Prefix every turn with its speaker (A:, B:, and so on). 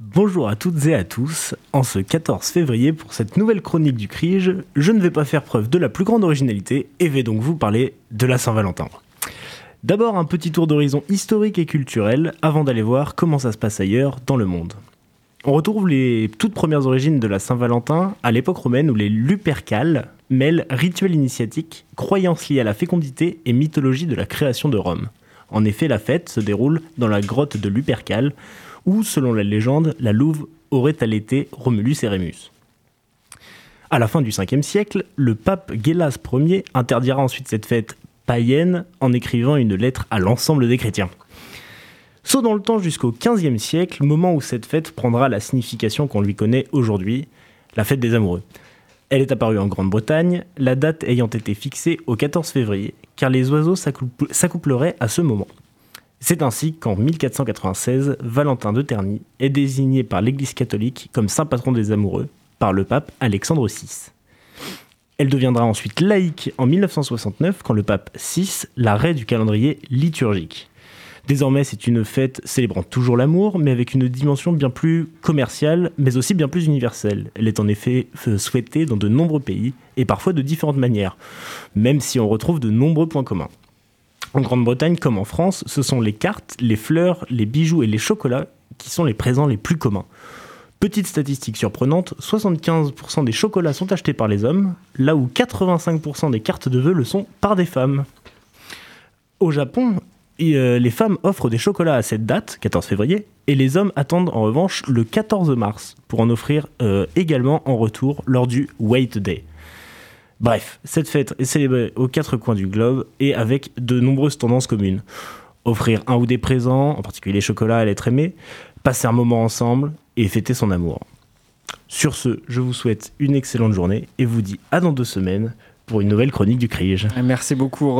A: Bonjour à toutes et à tous. En ce 14 février, pour cette nouvelle chronique du Crige, je ne vais pas faire preuve de la plus grande originalité et vais donc vous parler de la Saint-Valentin. D'abord un petit tour d'horizon historique et culturel avant d'aller voir comment ça se passe ailleurs dans le monde. On retrouve les toutes premières origines de la Saint-Valentin à l'époque romaine où les Lupercales mêlent rituels initiatiques, croyances liées à la fécondité et mythologie de la création de Rome. En effet, la fête se déroule dans la grotte de Lupercale où, selon la légende, la louve aurait allaité Romulus et Rémus. À la fin du 5e siècle, le pape Gélas Ier interdira ensuite cette fête païenne en écrivant une lettre à l'ensemble des chrétiens. Saut dans le temps jusqu'au 15e siècle, moment où cette fête prendra la signification qu'on lui connaît aujourd'hui, la fête des amoureux. Elle est apparue en Grande-Bretagne, la date ayant été fixée au 14 février, car les oiseaux s'accoupleraient à ce moment. C'est ainsi qu'en 1496, Valentin de Terny est désigné par l'Église catholique comme saint patron des amoureux par le pape Alexandre VI. Elle deviendra ensuite laïque en 1969 quand le pape VI l'arrêt du calendrier liturgique. Désormais, c'est une fête célébrant toujours l'amour, mais avec une dimension bien plus commerciale, mais aussi bien plus universelle. Elle est en effet souhaitée dans de nombreux pays, et parfois de différentes manières, même si on retrouve de nombreux points communs. En Grande-Bretagne comme en France, ce sont les cartes, les fleurs, les bijoux et les chocolats qui sont les présents les plus communs. Petite statistique surprenante, 75% des chocolats sont achetés par les hommes, là où 85% des cartes de vœux le sont par des femmes. Au Japon, euh, les femmes offrent des chocolats à cette date, 14 février, et les hommes attendent en revanche le 14 mars pour en offrir euh, également en retour lors du Wait Day. Bref, cette fête est célébrée aux quatre coins du globe et avec de nombreuses tendances communes. Offrir un ou des présents, en particulier les chocolats à l'être aimé, passer un moment ensemble et fêter son amour. Sur ce, je vous souhaite une excellente journée et vous dis à dans deux semaines pour une nouvelle chronique du Crige.
B: Merci beaucoup.